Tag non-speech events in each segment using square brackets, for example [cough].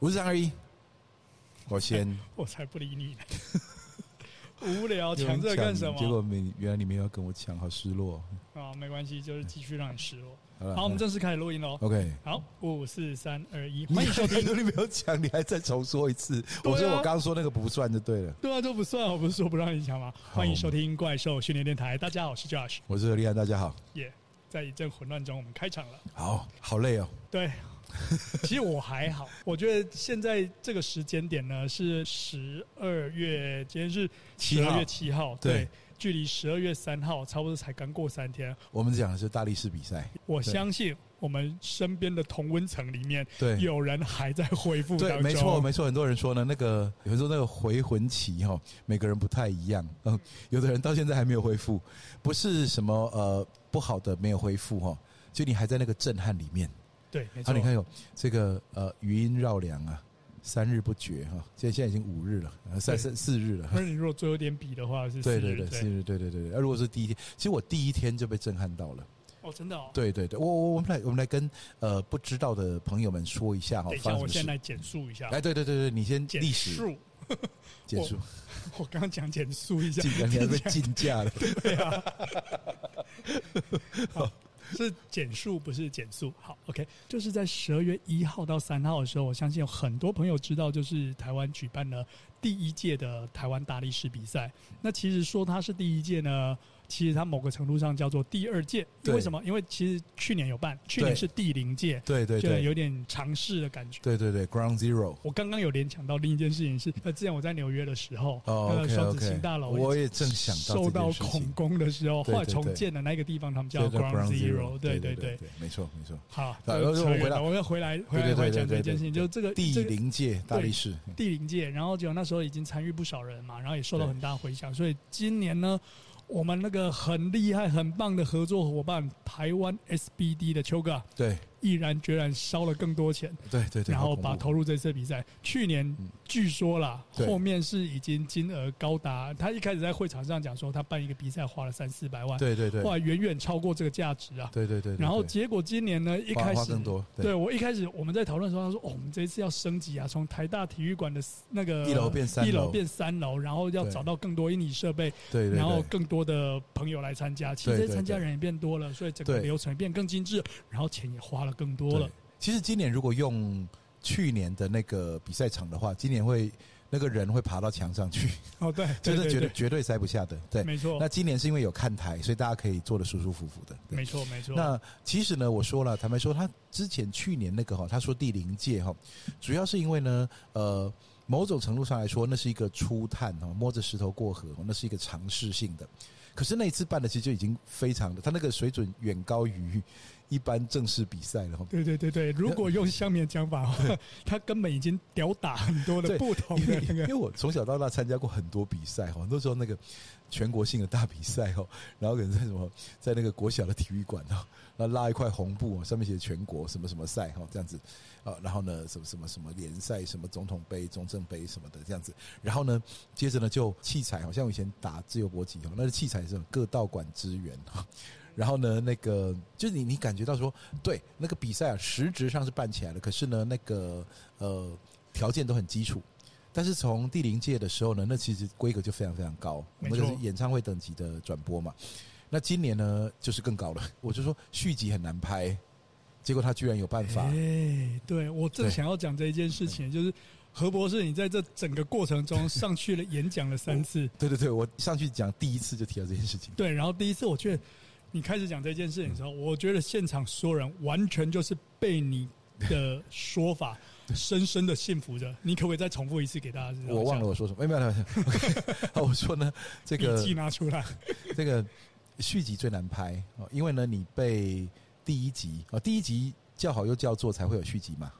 五十三二一，我先。我才不理你呢。[laughs] 无聊，抢这干什么？结果没，原来你没有跟我抢，好失落。啊，没关系，就是继续让你失落。好，我们正式开始录音喽。OK，好，五四三二一，欢迎收听。你没有抢，你还再重说一次。我说我刚刚说那个不算就对了。对啊，都不算，我不是说不让你抢吗？欢迎收听怪兽训练电台。大家好，我是 Josh，我是何立安，大家好。耶，在一阵混乱中，我们开场了。好好累哦。对。[laughs] 其实我还好，我觉得现在这个时间点呢是十二月，今天是十二月七号，对，对距离十二月三号差不多才刚过三天。我们讲的是大力士比赛，我相信我们身边的同温层里面，对，有人还在恢复。对，没错，没错。很多人说呢，那个有人说那个回魂期哈，每个人不太一样。嗯，有的人到现在还没有恢复，不是什么呃不好的没有恢复哈，就你还在那个震撼里面。对，没错、啊，你看有这个呃余音绕梁啊，三日不绝哈，现在现在已经五日了，三三四日了。那你如果最后一点比的话是四日，对对对，四日，对对对对。那如果是第一天，其实我第一天就被震撼到了。哦，真的哦。对对对，我我我们来我们来跟呃不知道的朋友们说一下哈。等一下，我先来简述一下。哎，对对对对，你先历史。简述。简述。我刚刚讲简述一下，你还被竞价了。对啊。[laughs] 好。[laughs] 是减速，不是减速。好，OK，就是在十二月一号到三号的时候，我相信有很多朋友知道，就是台湾举办了第一届的台湾大力士比赛。那其实说它是第一届呢。其实它某个程度上叫做第二届，为什么？因为其实去年有办，去年是第零届，对对对，就有点尝试的感觉。对对对，Ground Zero。我刚刚有联想到另一件事情是，呃，之前我在纽约的时候，那个双子星大楼，我也正想到受到恐攻的时候，后来重建的那个地方，他们叫 Ground Zero。对对对，没错没错。好，我回来，我要回来回来回来讲这件事情，就这个第零届大力士，第零届，然后就那时候已经参与不少人嘛，然后也受到很大回响，所以今年呢。我们那个很厉害、很棒的合作伙伴，台湾 SBD 的邱哥，对。毅然决然烧了更多钱，对对对，然后把投入这次比赛。去年据说啦，后面是已经金额高达，他一开始在会场上讲说，他办一个比赛花了三四百万，对对对，后来远远超过这个价值啊，对对对。然后结果今年呢，一开始更多，对。我一开始我们在讨论的时候，他说，哦，我们这一次要升级啊，从台大体育馆的那个一楼变三楼，一楼变三楼，然后要找到更多硬体设备，对，然后更多的朋友来参加，其实参加人也变多了，所以整个流程变更精致，然后钱也花了更多了。其实今年如果用去年的那个比赛场的话，今年会那个人会爬到墙上去。哦，对，[laughs] 真的绝对绝对塞不下的。对，没错。那今年是因为有看台，所以大家可以坐得舒舒服服的。没错，没错。那其实呢，我说了，坦白说，他之前去年那个哈，他说第零届哈，主要是因为呢，呃，某种程度上来说，那是一个初探哈，摸着石头过河，那是一个尝试性的。可是那一次办的其实就已经非常的，他那个水准远高于。一般正式比赛了，对对对对，如果用下面讲法的话，[laughs] 他根本已经吊打很多的不同的那个。因为我从小到大参加过很多比赛哈，很多时候那个全国性的大比赛哈，然后可能在什么在那个国小的体育馆哈，那拉一块红布上面写全国什么什么赛哈，这样子。啊，然后呢什么什么什么联赛，什么总统杯、中正杯什么的这样子，然后呢接着呢就器材，好像我以前打自由搏击哈，那个器材是各道馆支援哈。然后呢，那个就是你，你感觉到说，对那个比赛啊，实质上是办起来了。可是呢，那个呃条件都很基础。但是从第零届的时候呢，那其实规格就非常非常高，我们就是演唱会等级的转播嘛。那今年呢，就是更高了。我就说续集很难拍，结果他居然有办法。哎，对我正想要讲这一件事情，就是何博士，你在这整个过程中上去了演讲了三次。[laughs] 对对对，我上去讲第一次就提到这件事情。对，然后第一次我觉得。你开始讲这件事情的时候，我觉得现场所有人完全就是被你的说法 [laughs] 深深的信服着。你可不可以再重复一次给大家？我忘了我说什么，没有没有没有。好，[laughs] 我说呢，这个笔记拿出来。这个续集最难拍哦，因为呢，你被第一集啊，第一集叫好又叫座才会有续集嘛，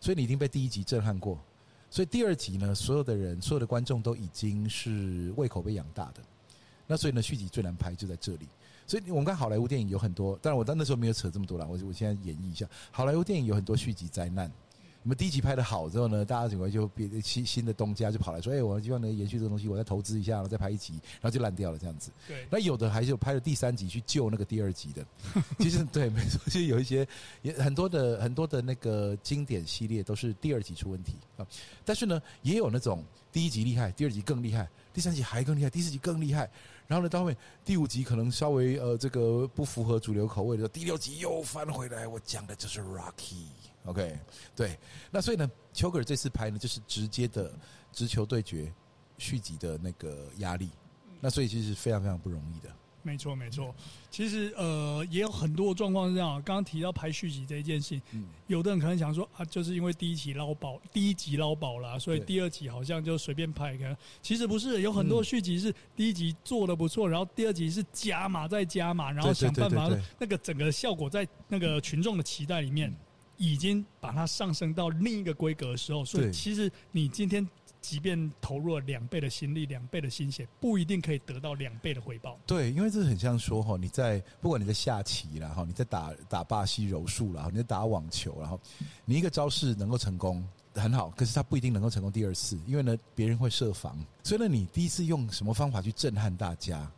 所以你已经被第一集震撼过，所以第二集呢，所有的人、所有的观众都已经是胃口被养大的。那所以呢，续集最难拍就在这里。所以我们看好莱坞电影有很多，当然我当那时候没有扯这么多了。我我现在演绎一下，好莱坞电影有很多续集灾难。我们第一集拍的好之后呢，大家整个就别新新的东家就跑来说：“哎，我希望能延续这个东西，我再投资一下，然后再拍一集，然后就烂掉了这样子。”对。那有的还是有拍了第三集去救那个第二集的。其实对，没错，其实有一些也很多的很多的那个经典系列都是第二集出问题啊。但是呢，也有那种第一集厉害，第二集更厉害，第三集还更厉害，第四集更厉害。然后呢，到后面第五集可能稍微呃这个不符合主流口味的，第六集又翻回来。我讲的就是 Rocky。OK，对，那所以呢，丘格尔这次拍呢，就是直接的直球对决续集的那个压力，那所以其实是非常非常不容易的。没错，没错。其实呃，也有很多状况是这样。刚刚提到拍续集这一件事情，嗯，有的人可能想说啊，就是因为第一集捞宝，第一集捞宝了，所以第二集好像就随便拍一个。其实不是，有很多续集是第一集做的不错，然后第二集是加码再加码，然后想办法那个整个效果在那个群众的期待里面。已经把它上升到另一个规格的时候，所以其实你今天即便投入了两倍的心力、两倍的心血，不一定可以得到两倍的回报。对，因为这很像说哈，你在不管你在下棋啦哈，你在打打巴西柔术啦，你在打网球，然后你一个招式能够成功很好，可是它不一定能够成功第二次，因为呢别人会设防，所以呢你第一次用什么方法去震撼大家，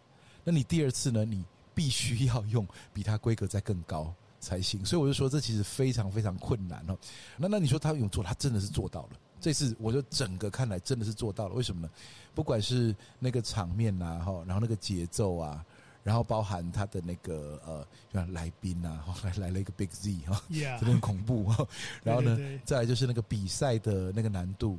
那你第二次呢你必须要用比它规格再更高。才行，所以我就说这其实非常非常困难哦。那那你说他有做，他真的是做到了。这次我就整个看来真的是做到了。为什么呢？不管是那个场面呐，哈，然后那个节奏啊，然后包含他的那个呃，像来宾啊，来来了一个 Big Z 哈，有点恐怖哈。然后呢，再来就是那个比赛的那个难度。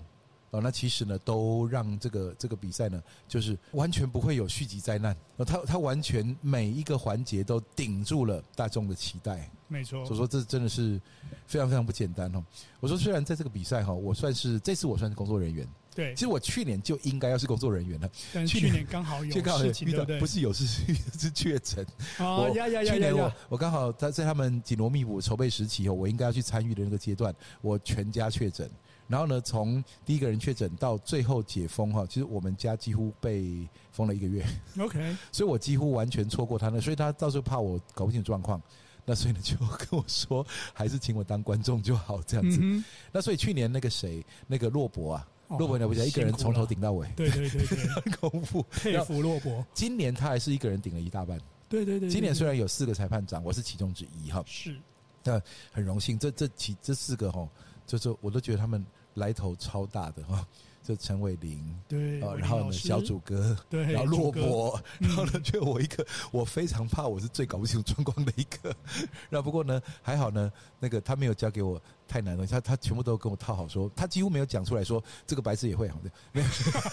哦，那其实呢，都让这个这个比赛呢，就是完全不会有续集灾难。哦，他他完全每一个环节都顶住了大众的期待。没错，所以说这真的是非常非常不简单哦。我说虽然在这个比赛哈，我算是这次我算是工作人员。对，其实我去年就应该要是工作人员了。但去年刚好 [laughs] 有事情，对不对？不是有事是 [laughs] 是确诊。哦呀呀呀呀！去年我我刚好他在他们紧锣密鼓筹备时期哦，我应该要去参与的那个阶段，我全家确诊。然后呢，从第一个人确诊到最后解封哈，其实我们家几乎被封了一个月。OK，[laughs] 所以我几乎完全错过他那，所以他到时候怕我搞不清状况，那所以呢就跟我说，还是请我当观众就好这样子。嗯、那所以去年那个谁，那个洛伯啊，洛伯了不起，一个人从头顶到尾，对对对对，很恐怖，佩服洛伯。今年他还是一个人顶了一大半，对对对，对。今年虽然有四个裁判长，我是其中之一哈，是，那很荣幸，这这几这四个哈，就是我都觉得他们。来头超大的哈，就陈伟霆，对，然后呢小祖哥，对，然后骆伯，然后呢就我一个，我非常怕我是最搞不清楚状况的一个，[laughs] 那不过呢还好呢，那个他没有交给我太难的他他全部都跟我套好说，他几乎没有讲出来说这个白痴也会好的，[laughs] 没有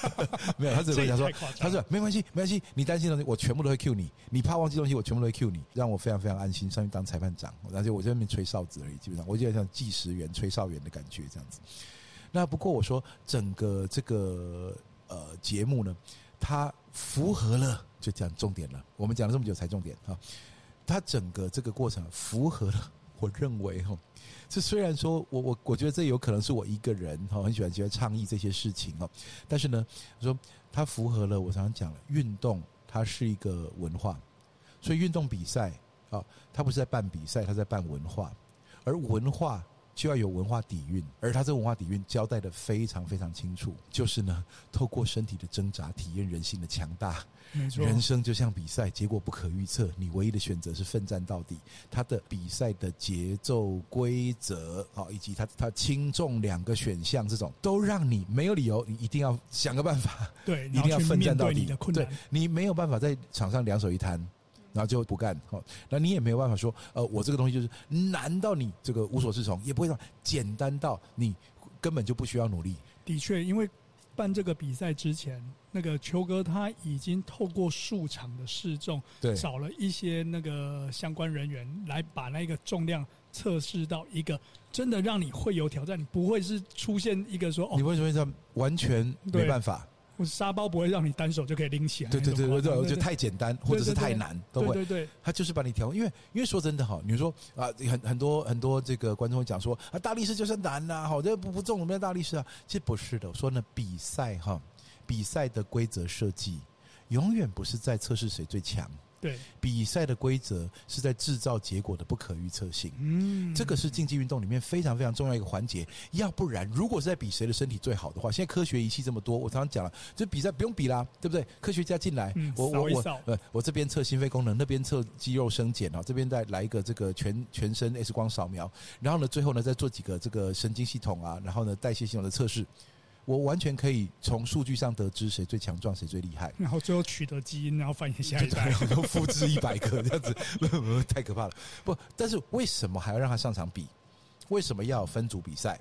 [laughs] 没有，他只会讲说，他说没关系没关系，你担心的东西我全部都会 cue 你，你怕忘记东西我全部都会 cue 你，让我非常非常安心上去当裁判长，而且我在那边吹哨子而已，基本上我就像计时员、吹哨员的感觉这样子。那不过我说，整个这个呃节目呢，它符合了，就讲重点了。我们讲了这么久才重点哈，它整个这个过程符合了，我认为哈，这虽然说我我我觉得这有可能是我一个人哈，很喜欢喜欢倡议这些事情哦，但是呢，说它符合了我常常讲了，运动它是一个文化，所以运动比赛啊，它不是在办比赛，它在办文化，而文化。就要有文化底蕴，而他这个文化底蕴交代的非常非常清楚，就是呢，透过身体的挣扎，体验人性的强大。没错，人生就像比赛，结果不可预测，你唯一的选择是奋战到底。他的比赛的节奏、规则，好，以及他他轻重两个选项，这种都让你没有理由，你一定要想个办法，对，一定要奋战到底。对，你没有办法在场上两手一摊。然后就不干，好，那你也没有办法说，呃，我这个东西就是难到你这个无所适从，也不会说简单到你根本就不需要努力。的确，因为办这个比赛之前，那个球哥他已经透过数场的试重，对，找了一些那个相关人员来把那个重量测试到一个真的让你会有挑战，你不会是出现一个说，哦，你为什么这样完全没办法？我沙包不会让你单手就可以拎起来。对对对对对，我觉得太简单或者是太难都会。对对对，他就是把你调，因为因为说真的哈，你说啊，很很多很多这个观众会讲说啊，大力士就是难呐，好，这不不中我们的大力士啊，其实不是的。我说呢，比赛哈，比赛的规则设计永远不是在测试谁最强。对，比赛的规则是在制造结果的不可预测性。嗯，这个是竞技运动里面非常非常重要一个环节。要不然，如果是在比谁的身体最好的话，现在科学仪器这么多，我常常讲了，就比赛不用比啦，对不对？科学家进来，嗯、我我我，扫呃，我这边测心肺功能，那边测肌肉生检啊，这边再来一个这个全全身 X 光扫描，然后呢，最后呢再做几个这个神经系统啊，然后呢代谢系统的测试。我完全可以从数据上得知谁最强壮，谁最厉害，[laughs] 然后最后取得基因，然后繁衍下一代，然后复制一百个这样子，[laughs] 太可怕了。不，但是为什么还要让他上场比？为什么要分组比赛？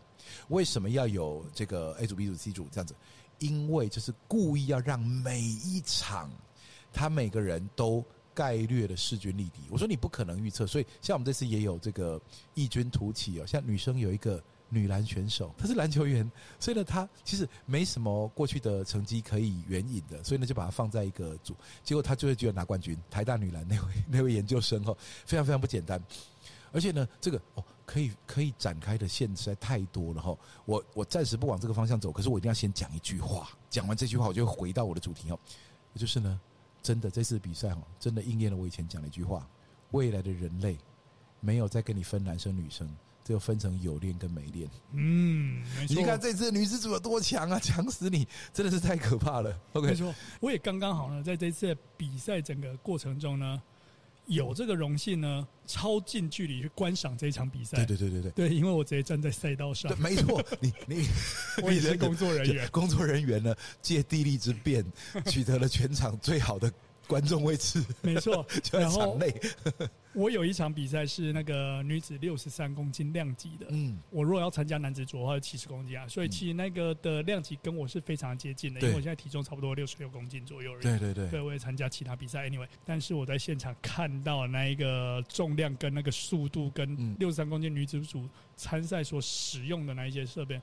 为什么要有这个 A 组、B 组、C 组这样子？因为就是故意要让每一场他每个人都概略的势均力敌。我说你不可能预测，所以像我们这次也有这个异军突起哦，像女生有一个。女篮选手，[laughs] 她是篮球员，所以呢，她其实没什么过去的成绩可以援引的，所以呢，就把她放在一个组，结果她就会觉得拿冠军。台大女篮那位 [laughs] 那位研究生哦，非常非常不简单，而且呢，这个哦，可以可以展开的线实在太多了哈。我我暂时不往这个方向走，可是我一定要先讲一句话，讲完这句话，我就会回到我的主题哦，就是呢，真的这次比赛哈，真的应验了我以前讲的一句话：未来的人类没有再跟你分男生女生。就分成有练跟没练。嗯。你看这次女子组有多强啊，强死你，真的是太可怕了。OK，没错。我也刚刚好呢，在这次比赛整个过程中呢，有这个荣幸呢，超近距离去观赏这一场比赛。对对对对对，对，因为我直接站在赛道上。没错，[laughs] 你你我也是工作人员，工作人员呢，借地利之便，取得了全场最好的。观众位置，[laughs] 没错。[laughs] 然后 [laughs] 我有一场比赛是那个女子六十三公斤量级的，嗯，我如果要参加男子组的话，七十公斤啊，所以其实那个的量级跟我是非常接近的，因为我现在体重差不多六十六公斤左右而已。对对对，对，我也参加其他比赛，anyway，但是我在现场看到那一个重量跟那个速度跟六十三公斤女子组参赛所使用的那一些设备，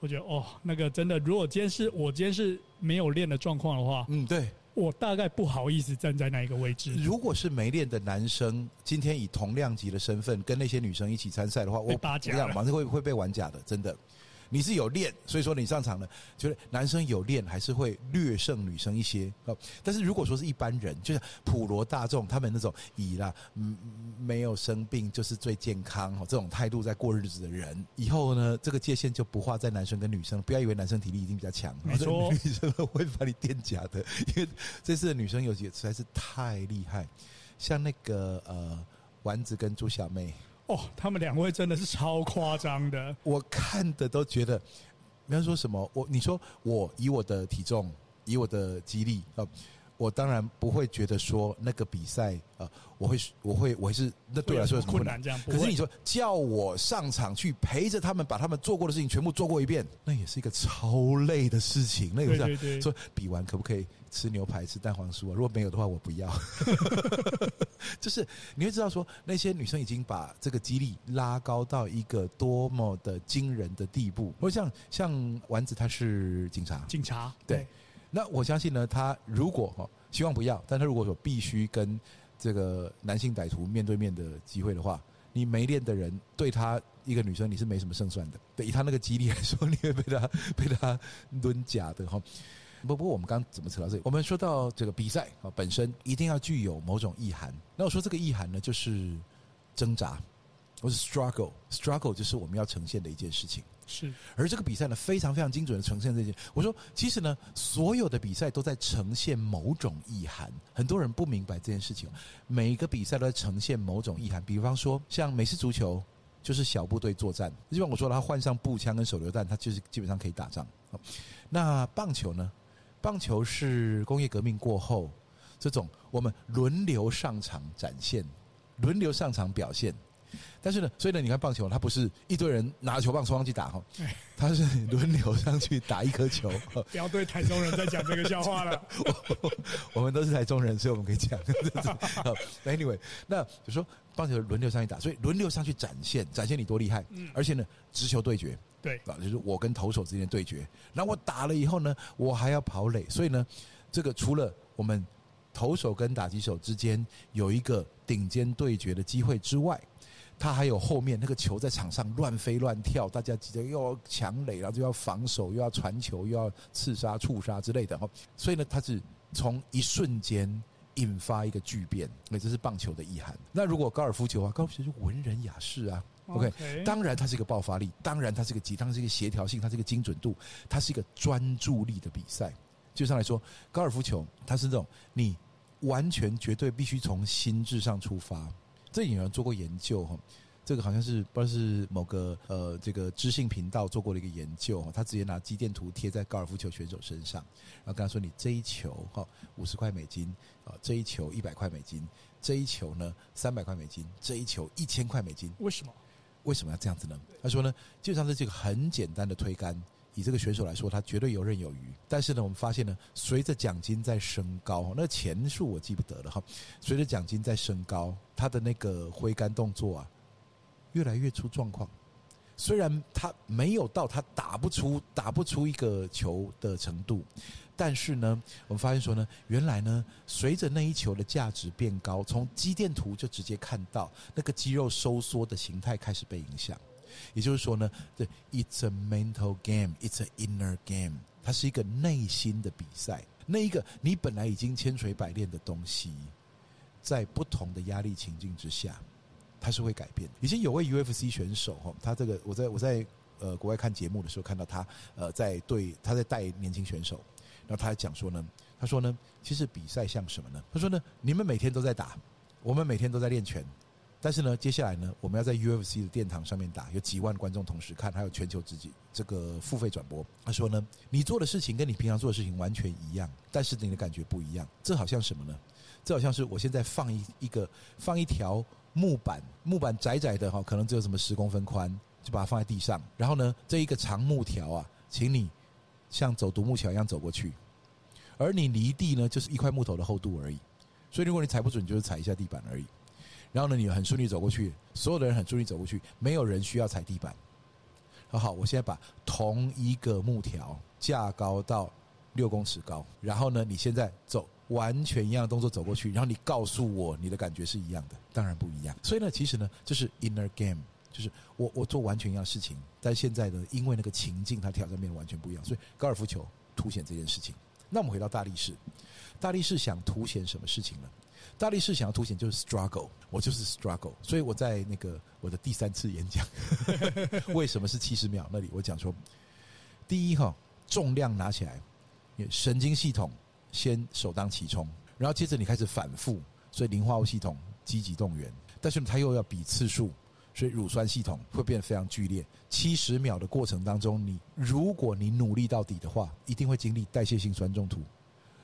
我觉得哦，那个真的，如果今天是我今天是没有练的状况的话，嗯，对。我大概不好意思站在那一个位置。如果是没练的男生，今天以同量级的身份跟那些女生一起参赛的话，我不要，马上会会被玩假的，真的。你是有练，所以说你上场了，觉得男生有练还是会略胜女生一些哦。但是如果说是一般人，就像普罗大众，他们那种以啦，嗯，没有生病就是最健康哈，这种态度在过日子的人，以后呢，这个界限就不画在男生跟女生。不要以为男生体力一定比较强，没错，女生会把你垫假的，因为这次的女生有几个实在是太厉害，像那个呃丸子跟朱小妹。哦，他们两位真的是超夸张的，我看的都觉得，比方说什么，我你说我以我的体重，以我的肌力啊。我当然不会觉得说那个比赛呃，我会我会我会是那对我来说有什么困难？这样，可是你说叫我上场去陪着他们把他们做过的事情全部做过一遍，那也是一个超累的事情。那个是说比完可不可以吃牛排吃蛋黄酥啊？如果没有的话，我不要。[laughs] 就是你会知道说那些女生已经把这个肌力拉高到一个多么的惊人的地步。或像像丸子，她是警察，警察对。对那我相信呢，她如果哈，希望不要，但她如果说必须跟这个男性歹徒面对面的机会的话，你没练的人对他一个女生你是没什么胜算的。对，以她那个肌力来说，你会被她被她抡假的哈。不不过我们刚刚怎么扯到这里？我们说到这个比赛啊本身一定要具有某种意涵。那我说这个意涵呢，就是挣扎，或是 struggle，struggle 就是我们要呈现的一件事情。是，而这个比赛呢，非常非常精准的呈现这件。我说，其实呢，所有的比赛都在呈现某种意涵。很多人不明白这件事情。每一个比赛都在呈现某种意涵。比方说，像美式足球，就是小部队作战。就像我说了，他换上步枪跟手榴弹，他就是基本上可以打仗。那棒球呢？棒球是工业革命过后，这种我们轮流上场展现，轮流上场表现。但是呢，所以呢，你看棒球，它不是一堆人拿球棒冲上去打哈，[laughs] 它是轮流上去打一颗球。不要对台中人在讲这个笑话了。我们都是台中人，所以我们可以讲。好，[laughs] Anyway，那就说棒球轮流上去打，所以轮流上去展现，展现你多厉害。嗯，而且呢，直球对决。对啊，就是我跟投手之间的对决。那我打了以后呢，我还要跑垒，所以呢，这个除了我们投手跟打击手之间有一个顶尖对决的机会之外，他还有后面那个球在场上乱飞乱跳，大家急着又要抢垒，然后就要防守，又要传球，又要刺杀、触杀之类的哈。所以呢，他是从一瞬间引发一个巨变，那这是棒球的意涵。那如果高尔夫球啊，高尔夫球是文人雅士啊。OK，, okay 当然它是一个爆发力，当然它是一个急，当然是一个协调性，它是一个精准度，它是一个专注力的比赛。就上来说，高尔夫球它是这种你完全绝对必须从心智上出发。这有人做过研究哈，这个好像是不知道是某个呃这个知性频道做过的一个研究哈，他直接拿肌电图贴在高尔夫球选手身上，然后跟他说：“你这一球哈五十块美金啊，这一球一百块美金，这一球呢三百块美金，这一球一千块美金。”为什么？为什么要这样子呢？他说呢，基本上是这个很简单的推杆。以这个选手来说，他绝对游刃有余。但是呢，我们发现呢，随着奖金在升高，那钱数我记不得了哈。随着奖金在升高，他的那个挥杆动作啊，越来越出状况。虽然他没有到他打不出打不出一个球的程度，但是呢，我们发现说呢，原来呢，随着那一球的价值变高，从肌电图就直接看到那个肌肉收缩的形态开始被影响。也就是说呢，对，it's a mental game, it's a inner game，它是一个内心的比赛。那一个你本来已经千锤百炼的东西，在不同的压力情境之下，它是会改变。以前有位 UFC 选手哈，他这个我在我在呃国外看节目的时候看到他呃在对他在带年轻选手，然后他还讲说呢，他说呢，其实比赛像什么呢？他说呢，你们每天都在打，我们每天都在练拳。但是呢，接下来呢，我们要在 UFC 的殿堂上面打，有几万观众同时看，还有全球自己这个付费转播。他说呢，你做的事情跟你平常做的事情完全一样，但是你的感觉不一样。这好像什么呢？这好像是我现在放一一个放一条木板，木板窄窄的哈，可能只有什么十公分宽，就把它放在地上。然后呢，这一个长木条啊，请你像走独木桥一样走过去，而你离地呢，就是一块木头的厚度而已。所以如果你踩不准，就是踩一下地板而已。然后呢，你很顺利走过去，所有的人很顺利走过去，没有人需要踩地板。好好，我现在把同一个木条架高到六公尺高，然后呢，你现在走完全一样的动作走过去，然后你告诉我你的感觉是一样的，当然不一样。所以呢，其实呢，这是 inner game，就是我我做完全一样事情，但现在呢，因为那个情境它挑战变得完全不一样，所以高尔夫球凸显这件事情。那我们回到大力士，大力士想凸显什么事情呢？大力士想要凸显就是 struggle，我就是 struggle，所以我在那个我的第三次演讲，[laughs] 为什么是七十秒？那里我讲说，第一哈，重量拿起来，神经系统先首当其冲，然后接着你开始反复，所以磷化物系统积极动员，但是它又要比次数，所以乳酸系统会变得非常剧烈。七十秒的过程当中，你如果你努力到底的话，一定会经历代谢性酸中毒，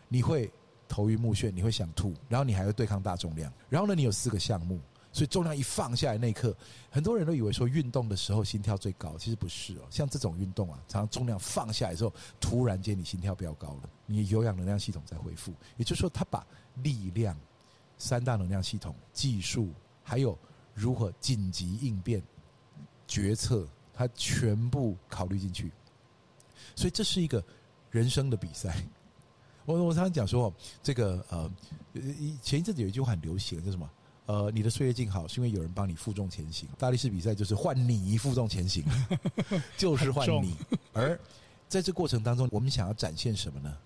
你会。头晕目眩，你会想吐，然后你还会对抗大重量。然后呢，你有四个项目，所以重量一放下来那一刻，很多人都以为说运动的时候心跳最高，其实不是哦。像这种运动啊，常常重量放下来之后，突然间你心跳飙高了，你有氧能量系统在恢复。也就是说，他把力量、三大能量系统、技术，还有如何紧急应变、决策，他全部考虑进去。所以这是一个人生的比赛。[laughs] 我我常常讲说，这个呃，前一阵子有一句话很流行，叫什么？呃，你的岁月静好，是因为有人帮你负重前行。大力士比赛就是换你负重前行，[laughs] 就是换你。而在这过程当中，我们想要展现什么呢？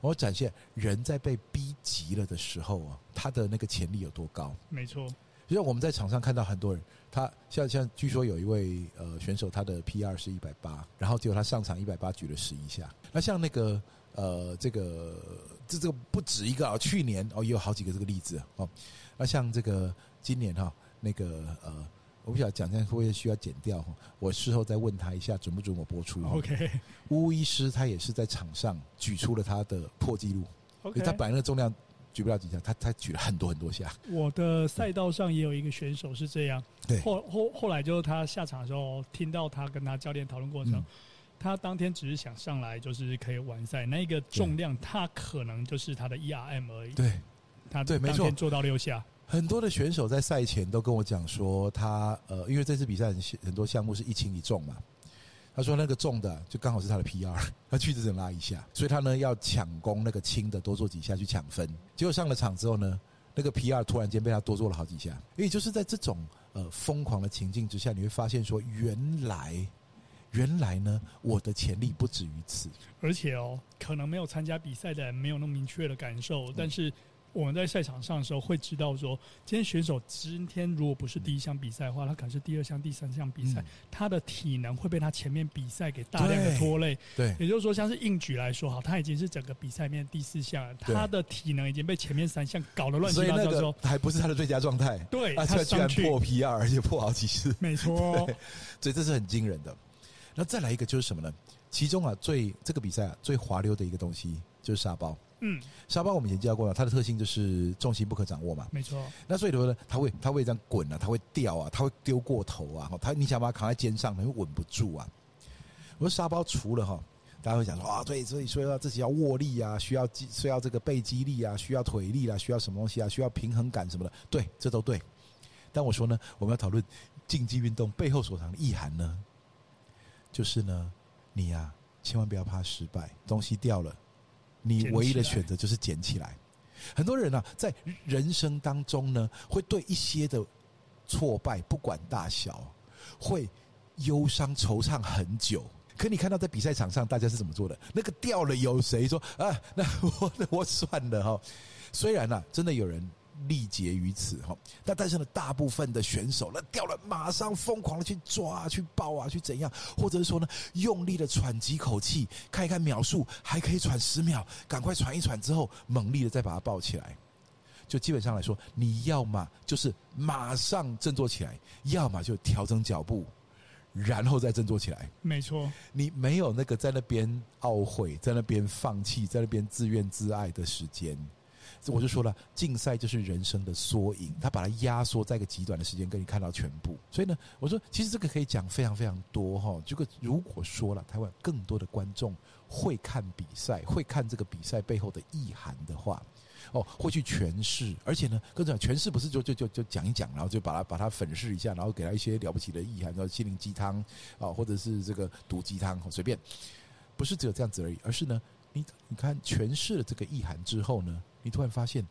我展现人在被逼急了的时候啊，他的那个潜力有多高？没错。就像我们在场上看到很多人，他像像据说有一位呃选手，他的 PR 是一百八，然后结果他上场一百八举了十一下。那像那个。呃，这个这这个不止一个啊，去年哦也有好几个这个例子哦。那像这个今年哈，那个呃，我不晓得讲这样会不会需要剪掉哈？我事后再问他一下，准不准我播出？OK。巫医师他也是在场上举出了他的破纪录，OK。他本来的重量举不了几下，他他举了很多很多下。我的赛道上也有一个选手是这样，对。后后后来就是他下场的时候，听到他跟他教练讨论过程。嗯他当天只是想上来，就是可以完赛。那个重量，他可能就是他的 ERM 而已。对，他对，没错，做到六下。很多的选手在赛前都跟我讲说，他呃，因为这次比赛很很多项目是一轻一重嘛，他说那个重的就刚好是他的 PR，[laughs] 他去只能拉一下，所以他呢要抢攻那个轻的，多做几下去抢分。结果上了场之后呢，那个 PR 突然间被他多做了好几下。也就是在这种呃疯狂的情境之下，你会发现说，原来原来呢，我的潜力不止于此。而且哦，可能没有参加比赛的人没有那么明确的感受，但是。我们在赛场上的时候会知道说，今天选手今天如果不是第一项比赛的话，他可能是第二项、第三项比赛，他的体能会被他前面比赛给大量的拖累。对，也就是说，像是硬举来说，哈，他已经是整个比赛里面第四项了，他的体能已经被前面三项搞得乱七八糟的时候，还不是他的最佳状态。对，他居然破 PR，而且破好几次。没错，[laughs] 所以这是很惊人的。那再来一个就是什么呢？其中啊，最这个比赛啊最滑溜的一个东西就是沙包。嗯，沙包我们以前教过了，它的特性就是重心不可掌握嘛。没错。那所以的话呢，它会它会这样滚啊，它会掉啊，它会丢过头啊。它你想把它扛在肩上，它会稳不住啊。我说沙包除了哈，大家会讲说啊，对，所以说要自己要握力啊，需要肌需要这个背肌力啊，需要腿力啊，需要什么东西啊，需要平衡感什么的，对，这都对。但我说呢，我们要讨论竞技运动背后所藏的意涵呢，就是呢，你呀、啊，千万不要怕失败，东西掉了。你唯一的选择就是捡起来。很多人啊，在人生当中呢，会对一些的挫败不管大小，会忧伤惆怅很久。可你看到在比赛场上，大家是怎么做的？那个掉了，有谁说啊？那我我算了哈。虽然呢、啊，真的有人。力竭于此哈，那但是呢，大部分的选手那掉了，马上疯狂的去抓、去抱啊、去怎样，或者是说呢，用力的喘几口气，看一看秒数，还可以喘十秒，赶快喘一喘之后，猛力的再把它抱起来。就基本上来说，你要么就是马上振作起来，要么就调整脚步，然后再振作起来。没错，你没有那个在那边懊悔、在那边放弃、在那边自怨自艾的时间。我就说了，竞赛就是人生的缩影，他把它压缩在一个极短的时间，跟你看到全部。所以呢，我说其实这个可以讲非常非常多哈。这个如果说了，台湾更多的观众会看比赛，会看这个比赛背后的意涵的话，哦，会去诠释，而且呢，更重要，诠释不是就就就就讲一讲，然后就把它把它粉饰一下，然后给他一些了不起的意涵，叫心灵鸡汤啊，或者是这个毒鸡汤，随便，不是只有这样子而已，而是呢，你你看诠释了这个意涵之后呢，你突然发现，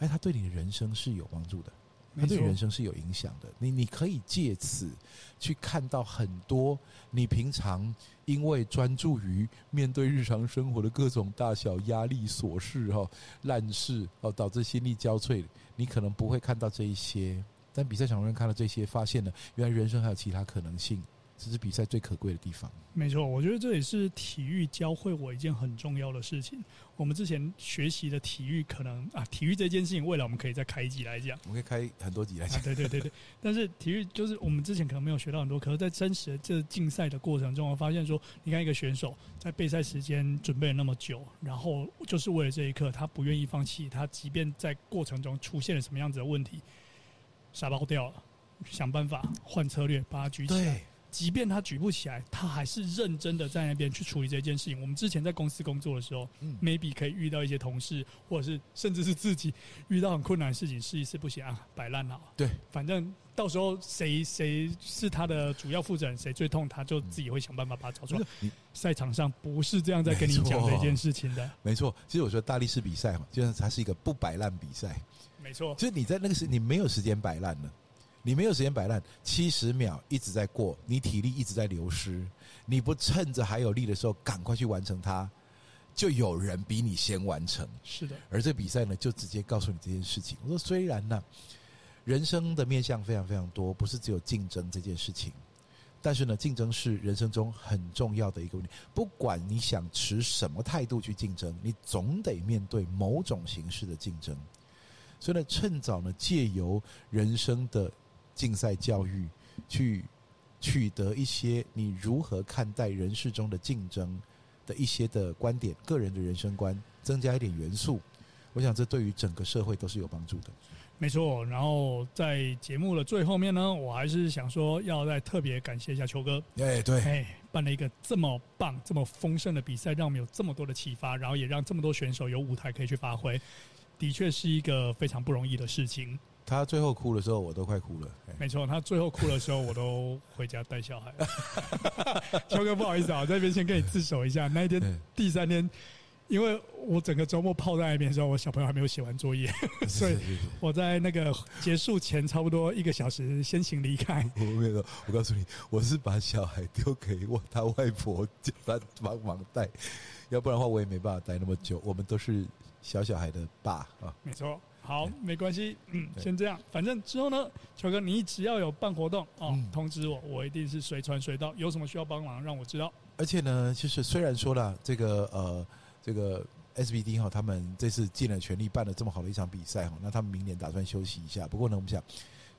哎，他对你的人生是有帮助的，他对你人生是有影响的。你你可以借此去看到很多你平常因为专注于面对日常生活的各种大小压力琐事哈烂事哦，导致心力交瘁，你可能不会看到这一些，但比赛场上看到这些，发现了原来人生还有其他可能性。这是比赛最可贵的地方。没错，我觉得这也是体育教会我一件很重要的事情。我们之前学习的体育，可能啊，体育这件事情，未来我们可以再开一集来讲。我们可以开很多集来讲。啊，对对对对。但是体育就是我们之前可能没有学到很多，可是，在真实的这竞赛的过程中，我发现说，你看一个选手在备赛时间准备了那么久，然后就是为了这一刻，他不愿意放弃。他即便在过程中出现了什么样子的问题，沙包掉了，想办法换策略，把它举起来。即便他举不起来，他还是认真的在那边去处理这件事情。我们之前在公司工作的时候，嗯，maybe 可以遇到一些同事，或者是甚至是自己遇到很困难的事情，试一试不行啊，摆烂了。对，反正到时候谁谁是他的主要负责人，谁最痛，他就自己会想办法把它找出来。赛场上不是这样在跟你讲这件事情的。[laughs] 没错，其实我说大力士比赛嘛，就是它是一个不摆烂比赛。没错，就是你在那个时，你没有时间摆烂了。你没有时间摆烂，七十秒一直在过，你体力一直在流失，你不趁着还有力的时候赶快去完成它，就有人比你先完成。是的，而这比赛呢，就直接告诉你这件事情。我说，虽然呢，人生的面向非常非常多，不是只有竞争这件事情，但是呢，竞争是人生中很重要的一个问题。不管你想持什么态度去竞争，你总得面对某种形式的竞争。所以呢，趁早呢，借由人生的。竞赛教育，去取得一些你如何看待人世中的竞争的一些的观点，个人的人生观，增加一点元素，我想这对于整个社会都是有帮助的。没错，然后在节目的最后面呢，我还是想说要再特别感谢一下球哥。哎，对，哎，办了一个这么棒、这么丰盛的比赛，让我们有这么多的启发，然后也让这么多选手有舞台可以去发挥，的确是一个非常不容易的事情。他最后哭的时候，我都快哭了。没错，他最后哭的时候，我都回家带小孩。[laughs] 秋哥，不好意思啊，我在这边先跟你自首一下。那一天第三天，因为我整个周末泡在那边的时候，我小朋友还没有写完作业，[laughs] 所以我在那个结束前差不多一个小时先行离开。我没有，我告诉你，我是把小孩丢给我他外婆，叫他帮忙带，要不然的话我也没办法待那么久。我们都是小小孩的爸啊，没错。好，没关系，嗯，先这样。反正之后呢，球哥，你只要有办活动哦，嗯、通知我，我一定是随传随到。有什么需要帮忙，让我知道。而且呢，就是虽然说了这个呃，这个 SBD 哈，他们这次尽了全力办了这么好的一场比赛哈，那他们明年打算休息一下。不过呢，我们想，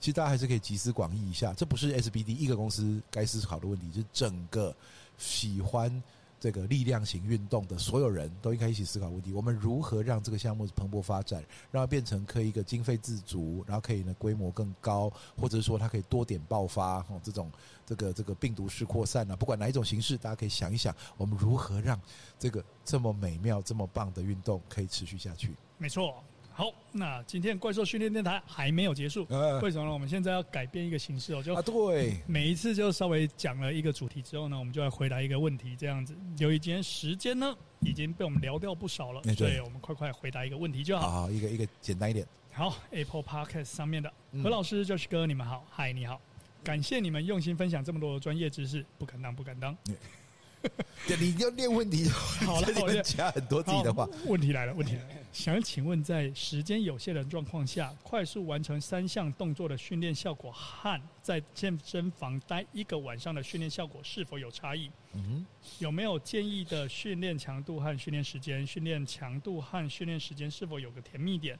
其实大家还是可以集思广益一下，这不是 SBD 一个公司该思考的问题，是整个喜欢。这个力量型运动的所有人都应该一起思考问题：我们如何让这个项目蓬勃发展，让它变成可以一个经费自足，然后可以呢规模更高，或者说它可以多点爆发哦，这种这个这个病毒式扩散啊，不管哪一种形式，大家可以想一想，我们如何让这个这么美妙、这么棒的运动可以持续下去？没错。好，那今天怪兽训练电台还没有结束，呃为什么呢？我们现在要改变一个形式哦，就啊，对，每一次就稍微讲了一个主题之后呢，我们就来回答一个问题，这样子。由于今天时间呢已经被我们聊掉不少了，所以我们快快回答一个问题就好。好，一个一个简单一点。好，Apple Podcast 上面的何老师、Josh 哥，你们好，嗨，你好，感谢你们用心分享这么多的专业知识，不敢当，不敢当。[laughs] 你要练问题，好了，[laughs] 我加很多自己的话。问题来了，问题来了。想请问，在时间有限的状况下，快速完成三项动作的训练效果和在健身房待一个晚上的训练效果是否有差异？嗯，有没有建议的训练强度和训练时间？训练强度和训练时间是否有个甜蜜点？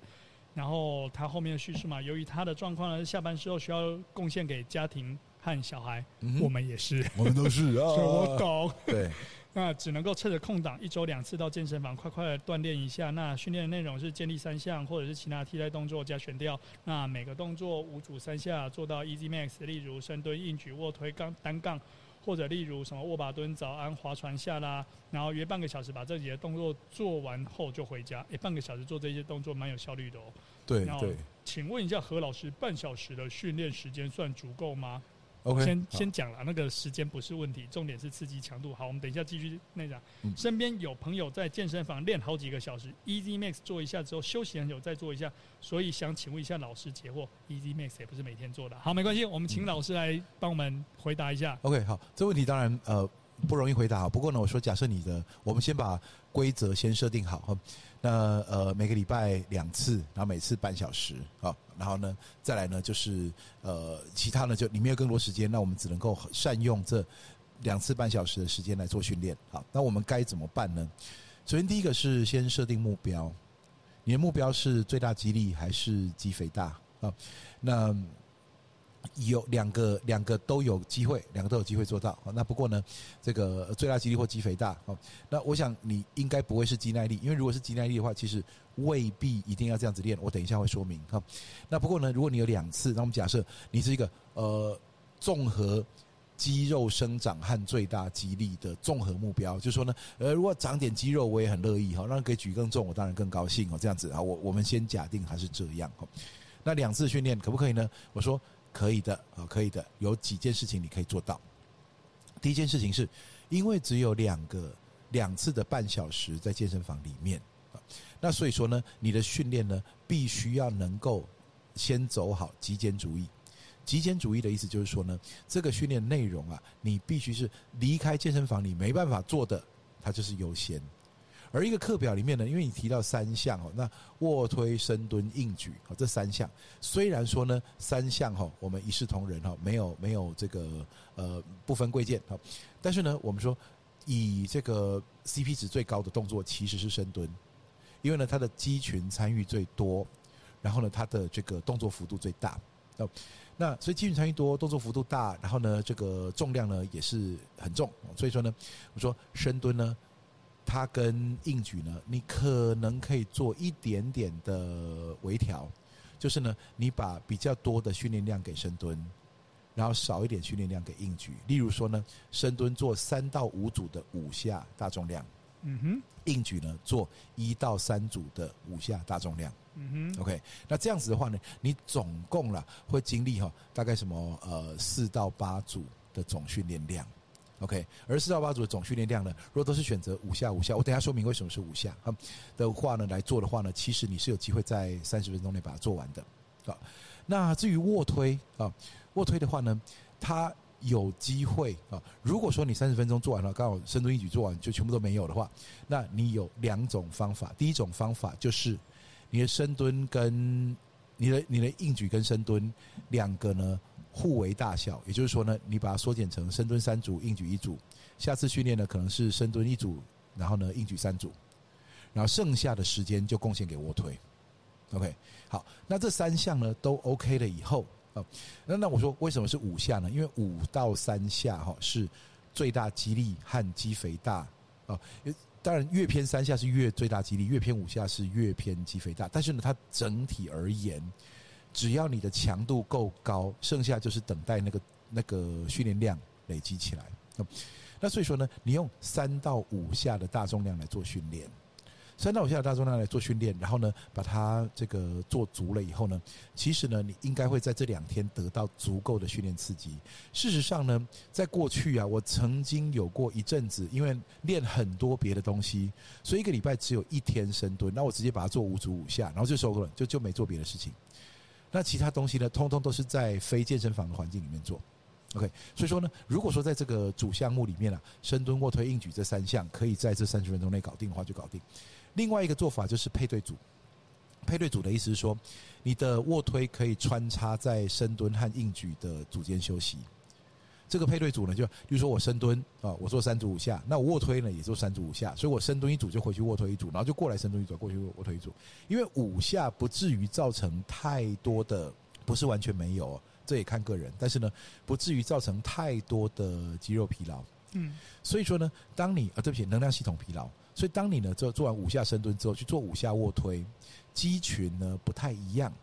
然后他后面的叙述嘛，由于他的状况呢，下班之后需要贡献给家庭。和小孩，嗯、我们也是，我们都是啊，[laughs] 所以我懂。对，那只能够趁着空档，一周两次到健身房，快快的锻炼一下。那训练的内容是建立三项，或者是其他替代动作加悬吊。那每个动作五组三下，做到 Easy Max，例如深蹲、硬举、卧推、杠单杠，或者例如什么握把蹲、早安、划船下啦。然后约半个小时把这几个动作做完后就回家。诶，半个小时做这些动作蛮有效率的哦。对对。请问一下何老师，半小时的训练时间算足够吗？Okay, 先先讲了，那个时间不是问题，重点是刺激强度。好，我们等一下继续那讲。嗯、身边有朋友在健身房练好几个小时，Easy Max 做一下之后休息很久再做一下，所以想请问一下老师解惑，Easy Max 也不是每天做的。好，没关系，我们请老师来帮我们回答一下。嗯、OK，好，这问题当然呃不容易回答。不过呢，我说假设你的，我们先把规则先设定好。那呃每个礼拜两次，然后每次半小时啊，然后呢再来呢就是呃其他呢就你没有更多时间，那我们只能够善用这两次半小时的时间来做训练。好，那我们该怎么办呢？首先第一个是先设定目标，你的目标是最大肌力还是肌肥大啊？那有两个，两个都有机会，两个都有机会做到。那不过呢，这个最大肌力或肌肥大，哦，那我想你应该不会是肌耐力，因为如果是肌耐力的话，其实未必一定要这样子练。我等一下会说明哈。那不过呢，如果你有两次，那我们假设你是一个呃综合肌肉生长和最大肌力的综合目标，就是说呢，呃，如果长点肌肉我也很乐意哈，让可以举更重，我当然更高兴哦。这样子啊，我我们先假定还是这样哈。那两次训练可不可以呢？我说。可以的啊，可以的。有几件事情你可以做到。第一件事情是，因为只有两个两次的半小时在健身房里面啊，那所以说呢，你的训练呢，必须要能够先走好极简主义。极简主义的意思就是说呢，这个训练内容啊，你必须是离开健身房你没办法做的，它就是优先。而一个课表里面呢，因为你提到三项哦，那卧推、深蹲、硬举哦，这三项。虽然说呢，三项哈，我们一视同仁哈，没有没有这个呃不分贵贱哈，但是呢，我们说以这个 CP 值最高的动作其实是深蹲，因为呢它的肌群参与最多，然后呢它的这个动作幅度最大。哦，那所以肌群参与多，动作幅度大，然后呢这个重量呢也是很重，所以说呢，我说深蹲呢。它跟硬举呢，你可能可以做一点点的微调，就是呢，你把比较多的训练量给深蹲，然后少一点训练量给硬举。例如说呢，深蹲做三到五组的五下大重量，嗯哼，硬举呢做一到三组的五下大重量，嗯哼，OK，那这样子的话呢，你总共啦会经历哈大概什么呃四到八组的总训练量，OK，而四到八组的总训练量呢，如果都是选择五下五下，我等下说明为什么是五下哈的话呢来做的话呢，其实你是有机会在三十分钟内把它做完的啊。那至于卧推啊，卧推的话呢，它有机会啊。如果说你三十分钟做完了，刚好深蹲硬举做完就全部都没有的话，那你有两种方法。第一种方法就是你的深蹲跟你的你的硬举跟深蹲两个呢互为大小，也就是说呢，你把它缩减成深蹲三组，硬举一组。下次训练呢可能是深蹲一组，然后呢硬举三组，然后剩下的时间就贡献给卧推。OK，好，那这三项呢都 OK 了以后啊，那那我说为什么是五下呢？因为五到三下哈是最大肌力和肌肥大啊，当然越偏三下是越最大肌力，越偏五下是越偏肌肥大。但是呢，它整体而言，只要你的强度够高，剩下就是等待那个那个训练量累积起来。那所以说呢，你用三到五下的大重量来做训练。三到五下的大重量来做训练，然后呢，把它这个做足了以后呢，其实呢，你应该会在这两天得到足够的训练刺激。事实上呢，在过去啊，我曾经有过一阵子，因为练很多别的东西，所以一个礼拜只有一天深蹲，那我直接把它做五组五下，然后就收了，就就没做别的事情。那其他东西呢，通通都是在非健身房的环境里面做。OK，所以说呢，如果说在这个主项目里面啊，深蹲、卧推、硬举这三项可以在这三十分钟内搞定的话，就搞定。另外一个做法就是配对组，配对组的意思是说，你的卧推可以穿插在深蹲和硬举的组间休息。这个配对组呢，就比如说我深蹲啊，我做三组五下，那我卧推呢也做三组五下，所以我深蹲一组就回去卧推一组，然后就过来深蹲一组，过去卧推一组。因为五下不至于造成太多的，不是完全没有，这也看个人，但是呢，不至于造成太多的肌肉疲劳。嗯，所以说呢，当你啊，对不起，能量系统疲劳。所以，当你呢做做完五下深蹲之后，去做五下卧推，肌群呢不太一样，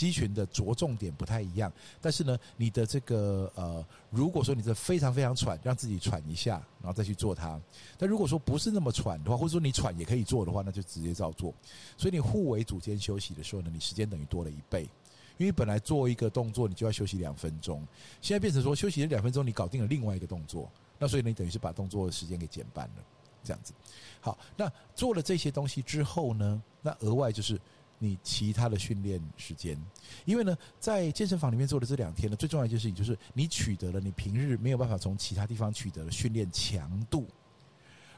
肌群的着重点不太一样。但是呢，你的这个呃，如果说你这非常非常喘，让自己喘一下，然后再去做它。但如果说不是那么喘的话，或者说你喘也可以做的话，那就直接照做。所以你互为组间休息的时候呢，你时间等于多了一倍，因为本来做一个动作你就要休息两分钟，现在变成说休息了两分钟，你搞定了另外一个动作，那所以你等于是把动作的时间给减半了。这样子，好，那做了这些东西之后呢，那额外就是你其他的训练时间，因为呢，在健身房里面做的这两天呢，最重要一件事情就是你取得了你平日没有办法从其他地方取得的训练强度，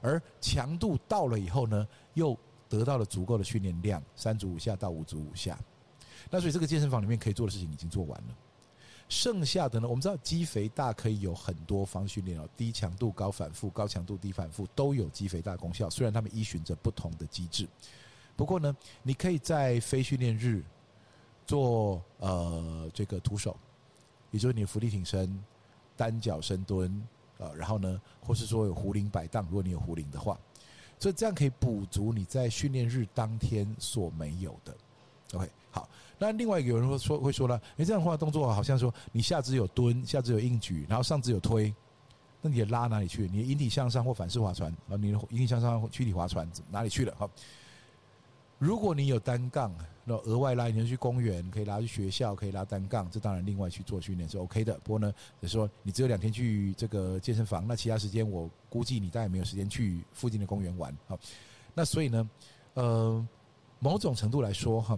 而强度到了以后呢，又得到了足够的训练量，三组五下到五组五下，那所以这个健身房里面可以做的事情已经做完了。剩下的呢，我们知道肌肥大可以有很多方训练哦，低强度高反复、高强度低反复都有肌肥大功效。虽然他们依循着不同的机制，不过呢，你可以在非训练日做呃这个徒手，也就是你的伏地挺身、单脚深蹲，呃，然后呢，或是说有壶铃摆荡，如果你有壶铃的话，所以这样可以补足你在训练日当天所没有的。OK，好。那另外有人会说会说了，你这样的话动作好像说你下肢有蹲，下肢有硬举，然后上肢有推，那你的拉哪里去？你的引体向上或反式划船啊，你的引体向上或屈体划船哪里去了？好，如果你有单杠，那额外拉，你就去公园可以拉去学校，可以拉单杠，这当然另外去做训练是 OK 的。不过呢，就说你只有两天去这个健身房，那其他时间我估计你大概没有时间去附近的公园玩。好，那所以呢，呃，某种程度来说哈。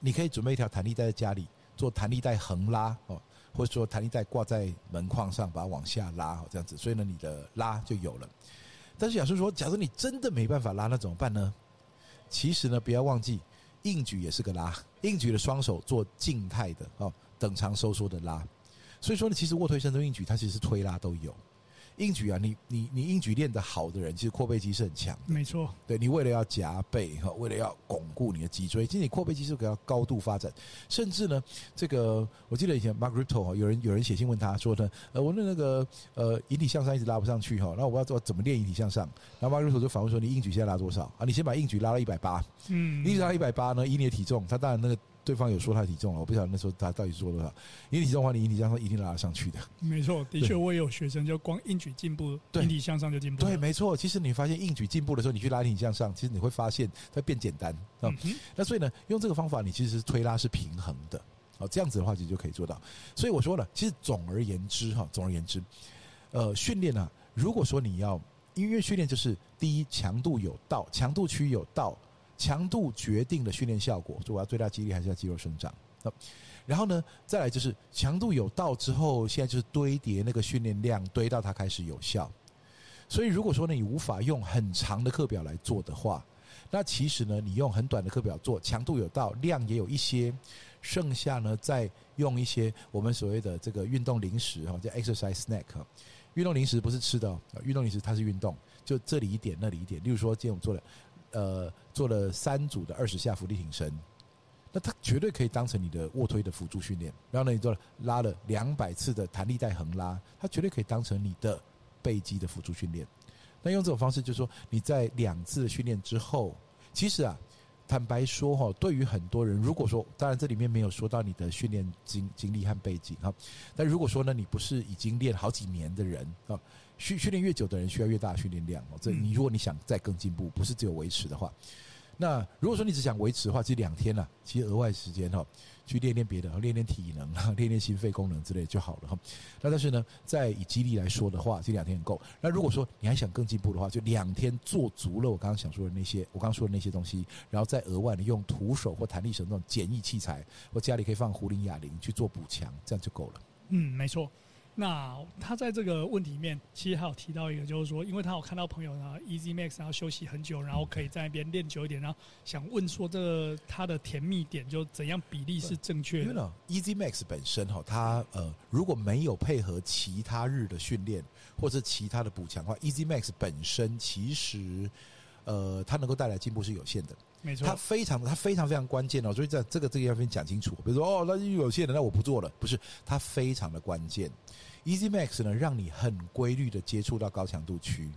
你可以准备一条弹力带在家里，做弹力带横拉哦，或者说弹力带挂在门框上，把它往下拉哦，这样子，所以呢，你的拉就有了。但是假设说，假如你真的没办法拉，那怎么办呢？其实呢，不要忘记，硬举也是个拉，硬举的双手做静态的哦，等长收缩的拉。所以说呢，其实卧推、深蹲、硬举，它其实是推拉都有。硬举啊，你你你硬举练得好的人，其实阔背肌是很强的。没错，对，你为了要夹背哈，为了要巩固你的脊椎，其实你阔背肌是可要高度发展。甚至呢，这个我记得以前 Mark Rippetoe 有人有人写信问他说呢，呃，我的那个呃引体向上一直拉不上去哈，然后我要做怎么练引体向上？然后 Mark Rippetoe 就反问说，你硬举现在拉多少啊？你先把硬举拉到一百八，嗯，硬举拉一百八呢，以你的体重，他当然那个对方有说他体重了，我不晓得那时候他到底说多少。引体重的话，你引体向上一定拉得上去的。没错，的确我也有学生就光硬举进步，引体向上就进步。对，没错。其实你发现硬举进步的时候，你去拉引体向上，其实你会发现它变简单啊。嗯、那所以呢，用这个方法，你其实推拉是平衡的。好，这样子的话，其实就可以做到。所以我说了，其实总而言之哈，总而言之，呃，训练呢，如果说你要，因为训练就是第一强度有到，强度区有到。强度决定了训练效果，所以我要最大肌力还是要肌肉生长。然后呢，再来就是强度有到之后，现在就是堆叠那个训练量，堆到它开始有效。所以如果说呢，你无法用很长的课表来做的话，那其实呢，你用很短的课表做，强度有到，量也有一些，剩下呢，再用一些我们所谓的这个运动零食哈，叫 exercise snack。运动零食不是吃的，运动零食它是运动，就这里一点，那里一点。例如说，今天我们做的。呃，做了三组的二十下伏地挺身，那它绝对可以当成你的卧推的辅助训练。然后呢，你做了拉了两百次的弹力带横拉，它绝对可以当成你的背肌的辅助训练。那用这种方式，就是说你在两次的训练之后，其实啊，坦白说哈，对于很多人，如果说当然这里面没有说到你的训练经经历和背景哈，但如果说呢，你不是已经练好几年的人啊。训训练越久的人需要越大的训练量哦。这你如果你想再更进步，不是只有维持的话，那如果说你只想维持的话，其实两天了，其实额外时间哈，去练练别的，练练体能，练练心肺功能之类就好了哈。那但是呢，在以肌力来说的话，这两天很够。那如果说你还想更进步的话，就两天做足了我刚刚想说的那些，我刚刚说的那些东西，然后再额外的用徒手或弹力绳这种简易器材，或家里可以放壶铃哑铃去做补强，这样就够了。嗯，没错。那他在这个问题里面，其实还有提到一个，就是说，因为他有看到朋友呢，Easy Max 然后休息很久，然后可以在那边练久一点，然后想问说，这个他的甜蜜点就怎样比例是正确的？呢，Easy Max 本身哈，它呃如果没有配合其他日的训练或者其他的补强的话，Easy Max 本身其实呃它能够带来进步是有限的。没错，它非常它非常非常关键哦，所以在这个这个要先讲清楚。比如说哦，那有限的，那我不做了，不是，它非常的关键。Easy Max 呢，让你很规律的接触到高强度区，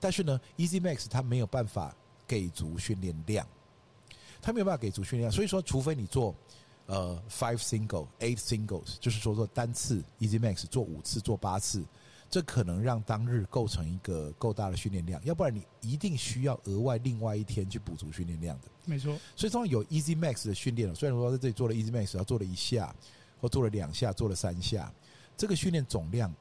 但是呢，Easy Max 它没有办法给足训练量，它没有办法给足训练量，所以说，除非你做呃 five single eight singles，就是说做单次 Easy Max 做五次做八次，这可能让当日构成一个够大的训练量，要不然你一定需要额外另外一天去补足训练量的。没错，所以通常有 Easy Max 的训练，虽然说在这里做了 Easy Max，要做了一下或做了两下，做了三下。这个训练总量，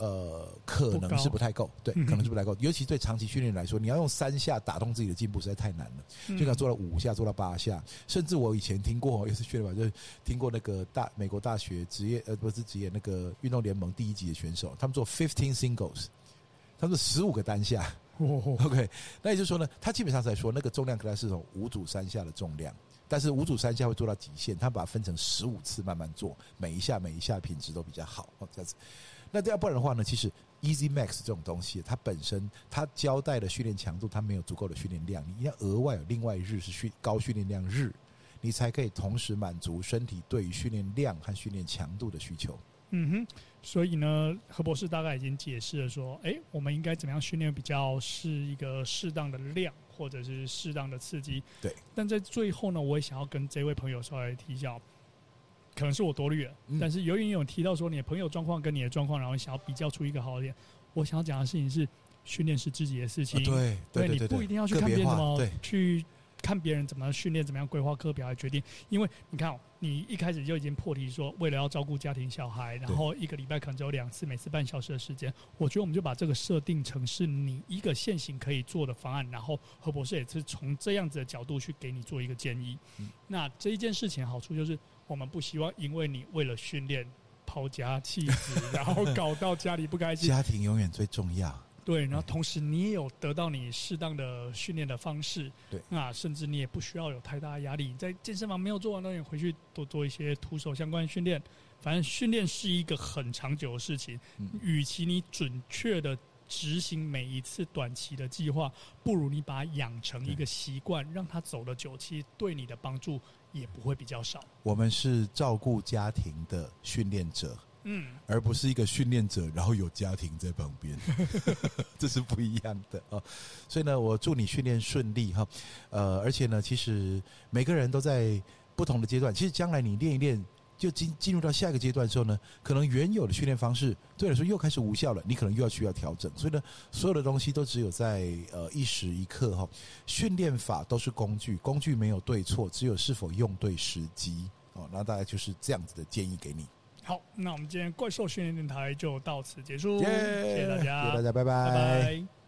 呃，可能是不太够，对，可能是不太够。尤其对长期训练来说，你要用三下打动自己的进步，实在太难了。就要做到五下，做到八下，甚至我以前听过，[laughs] 也是训练吧，就是听过那个大美国大学职业，呃，不是职业，那个运动联盟第一级的选手，他们做 fifteen singles，他们做十五个单下。[laughs] OK，那也就是说呢，他基本上在说那个重量可能是从五组三下的重量。但是五组三下会做到极限，他把它分成十五次慢慢做，每一下每一下品质都比较好哦，这样子。那这样不然的话呢，其实 Easy Max 这种东西，它本身它交代的训练强度，它没有足够的训练量，你要额外有另外一日是训高训练量日，你才可以同时满足身体对于训练量和训练强度的需求。嗯哼，所以呢，何博士大概已经解释了说，哎，我们应该怎么样训练比较是一个适当的量。或者是适当的刺激，对。但在最后呢，我也想要跟这位朋友稍微提一下，可能是我多虑了。嗯、但是由于你有提到说你的朋友状况跟你的状况，然后想要比较出一个好点，我想要讲的事情是，训练是自己的事情。啊、对，对，你不一定要去看别人怎么去。看别人怎么训练，怎么样规划课表来决定。因为你看哦，你一开始就已经破题说，为了要照顾家庭小孩，然后一个礼拜可能只有两次，每次半小时的时间。我觉得我们就把这个设定成是你一个现行可以做的方案。然后何博士也是从这样子的角度去给你做一个建议。那这一件事情好处就是，我们不希望因为你为了训练抛家弃子，[laughs] 然后搞到家里不开心。家庭永远最重要。对，然后同时你也有得到你适当的训练的方式，对，那甚至你也不需要有太大压力。在健身房没有做完的，你回去多做一些徒手相关训练。反正训练是一个很长久的事情，嗯，与其你准确的执行每一次短期的计划，不如你把它养成一个习惯，让它走得久，其实对你的帮助也不会比较少。我们是照顾家庭的训练者。嗯，而不是一个训练者，然后有家庭在旁边，[laughs] 这是不一样的啊。所以呢，我祝你训练顺利哈。呃，而且呢，其实每个人都在。不同的阶段，其实将来你练一练。就进进入到下一个阶段的时候呢，可能原有的训练方式对你来说又开始无效了，你可能又要需要调整。所以呢，所有的东西都只有在呃一时一刻哈。训练法都是工具，工具没有对错，只有是否用对时机哦。那大概就是这样子的建议给你。好，那我们今天怪兽训练电台就到此结束，Yeah, 谢谢大家，谢谢大家，拜拜。拜拜。